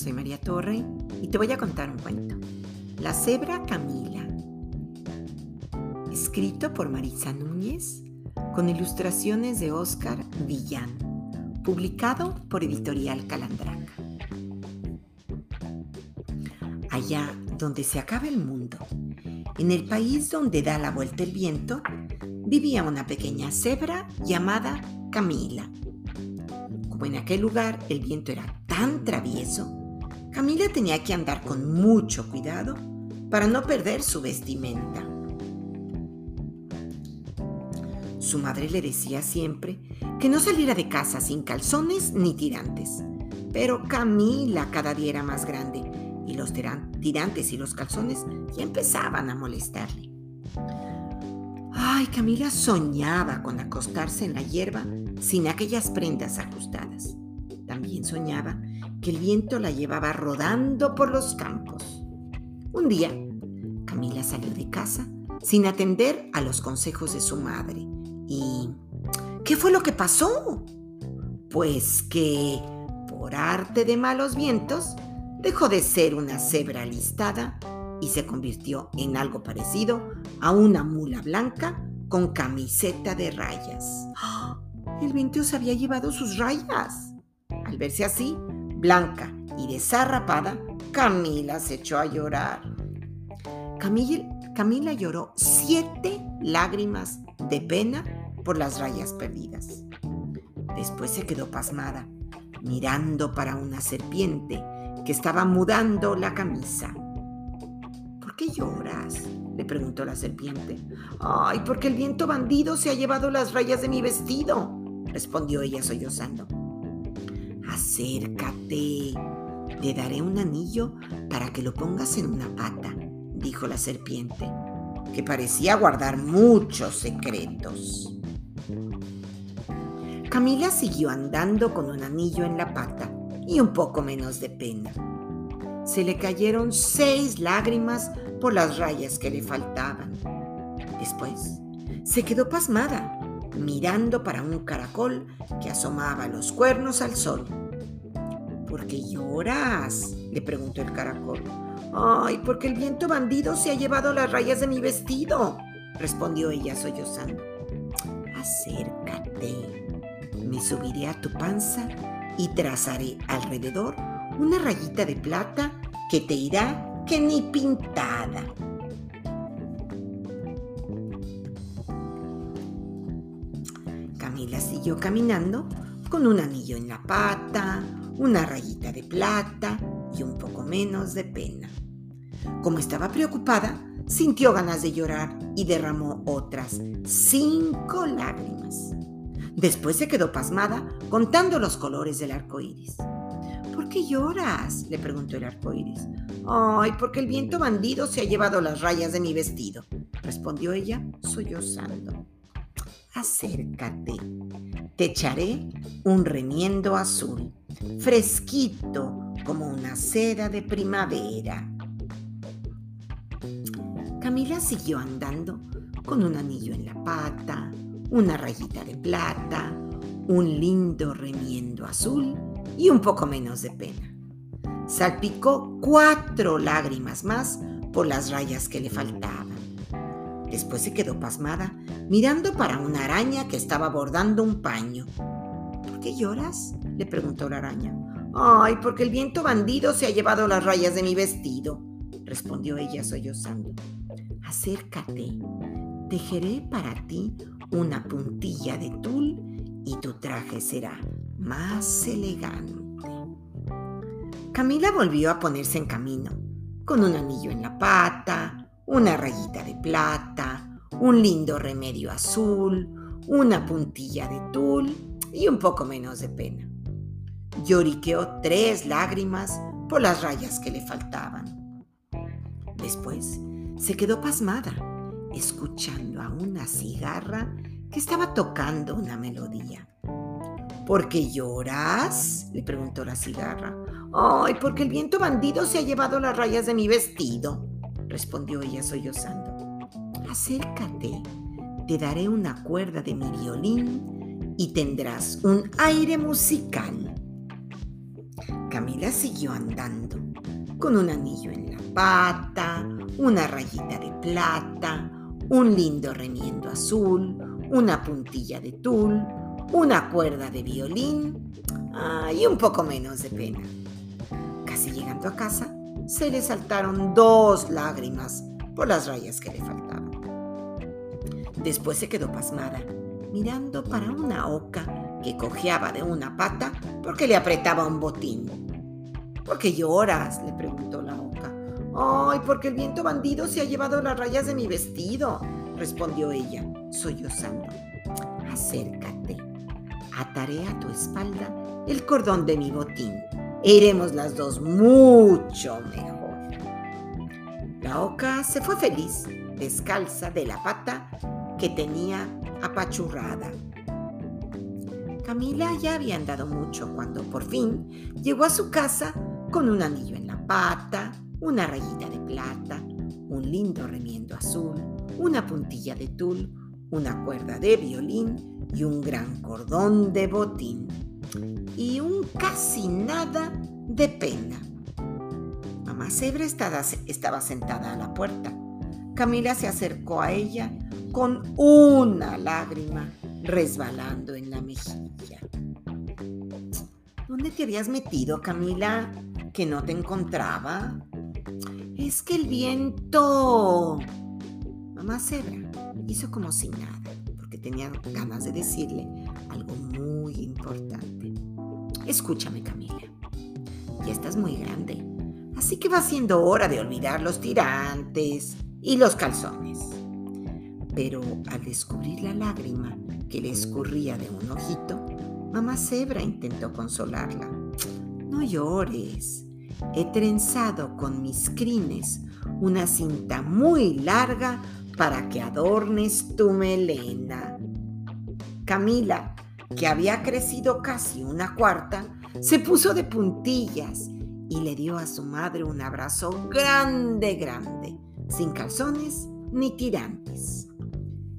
soy María Torre y te voy a contar un cuento. La cebra Camila. Escrito por Marisa Núñez con ilustraciones de Oscar Villán. Publicado por Editorial Calandraca. Allá donde se acaba el mundo, en el país donde da la vuelta el viento, vivía una pequeña cebra llamada Camila. Como en aquel lugar el viento era tan travieso, Camila tenía que andar con mucho cuidado para no perder su vestimenta. Su madre le decía siempre que no saliera de casa sin calzones ni tirantes. Pero Camila cada día era más grande y los tirantes y los calzones ya empezaban a molestarle. Ay, Camila soñaba con acostarse en la hierba sin aquellas prendas ajustadas. También soñaba que el viento la llevaba rodando por los campos. Un día, Camila salió de casa sin atender a los consejos de su madre. ¿Y qué fue lo que pasó? Pues que, por arte de malos vientos, dejó de ser una cebra listada y se convirtió en algo parecido a una mula blanca con camiseta de rayas. ¡Ah! El viento se había llevado sus rayas. Al verse así, blanca y desarrapada, Camila se echó a llorar. Camila, lloró siete lágrimas de pena por las rayas perdidas. Después se quedó pasmada, mirando para una serpiente que estaba mudando la camisa. ¿Por qué lloras? le preguntó la serpiente. Ay, porque el viento bandido se ha llevado las rayas de mi vestido, respondió ella sollozando. Acércate, te daré un anillo para que lo pongas en una pata, dijo la serpiente, que parecía guardar muchos secretos. Camila siguió andando con un anillo en la pata y un poco menos de pena. Se le cayeron seis lágrimas por las rayas que le faltaban. Después se quedó pasmada mirando para un caracol que asomaba los cuernos al sol. ¿Por qué lloras? le preguntó el caracol. Ay, porque el viento bandido se ha llevado las rayas de mi vestido, respondió ella sollozando. Acércate, me subiré a tu panza y trazaré alrededor una rayita de plata que te irá que ni pintada. Camila siguió caminando con un anillo en la pata, una rayita de plata y un poco menos de pena. Como estaba preocupada, sintió ganas de llorar y derramó otras cinco lágrimas. Después se quedó pasmada contando los colores del arco iris. ¿Por qué lloras? le preguntó el arco iris. Ay, porque el viento bandido se ha llevado las rayas de mi vestido, respondió ella, sollozando acércate. Te echaré un remiendo azul, fresquito como una seda de primavera. Camila siguió andando con un anillo en la pata, una rayita de plata, un lindo remiendo azul y un poco menos de pena. Salpicó cuatro lágrimas más por las rayas que le faltaban. Después se quedó pasmada, mirando para una araña que estaba bordando un paño. ¿Por qué lloras? Le preguntó la araña. Ay, porque el viento bandido se ha llevado las rayas de mi vestido, respondió ella sollozando. Acércate, tejeré para ti una puntilla de tul y tu traje será más elegante. Camila volvió a ponerse en camino, con un anillo en la pata, una rayita de plata, un lindo remedio azul, una puntilla de tul y un poco menos de pena. Lloriqueó tres lágrimas por las rayas que le faltaban. Después se quedó pasmada, escuchando a una cigarra que estaba tocando una melodía. ¿Por qué lloras? le preguntó la cigarra. Ay, porque el viento bandido se ha llevado las rayas de mi vestido, respondió ella sollozando. Acércate, te daré una cuerda de mi violín y tendrás un aire musical. Siguió andando, con un anillo en la pata, una rayita de plata, un lindo remiendo azul, una puntilla de tul, una cuerda de violín ah, y un poco menos de pena. Casi llegando a casa, se le saltaron dos lágrimas por las rayas que le faltaban. Después se quedó pasmada, mirando para una oca que cojeaba de una pata porque le apretaba un botín. ¿Por qué lloras? le preguntó la oca. Ay, porque el viento bandido se ha llevado las rayas de mi vestido, respondió ella, sollozando. Acércate, ataré a tu espalda el cordón de mi botín iremos las dos mucho mejor. La oca se fue feliz, descalza de la pata que tenía apachurrada. Camila ya había andado mucho cuando por fin llegó a su casa con un anillo en la pata, una rayita de plata, un lindo remiendo azul, una puntilla de tul, una cuerda de violín y un gran cordón de botín. Y un casi nada de pena. Mamá Zebra estaba, sentada a la puerta. Camila se acercó a ella con una lágrima resbalando en la mejilla. ¿Dónde te habías metido, Camila? Que no te encontraba? Es que el viento... Mamá Zebra hizo como si nada, porque tenía ganas de decirle algo muy importante. Escúchame, Camila. Ya estás muy grande, así que va siendo hora de olvidar los tirantes y los calzones. Pero al descubrir la lágrima que le escurría de un ojito, mamá Zebra intentó consolarla. No llores. He trenzado con mis crines una cinta muy larga para que adornes tu melena. Camila, que había crecido casi una cuarta, se puso de puntillas y le dio a su madre un abrazo grande, grande, sin calzones ni tirantes.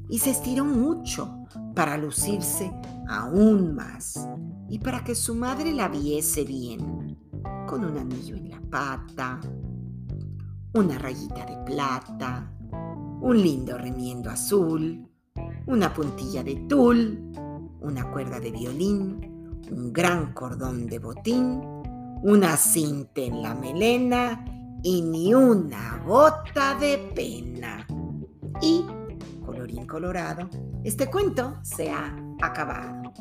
Y se estiró mucho para lucirse aún más y para que su madre la viese bien, con un anillo en la pata, una rayita de plata, un lindo remiendo azul, una puntilla de tul, una cuerda de violín, un gran cordón de botín, una cinta en la melena y ni una gota de pena. Y, colorín colorado, este cuento se ha acabado.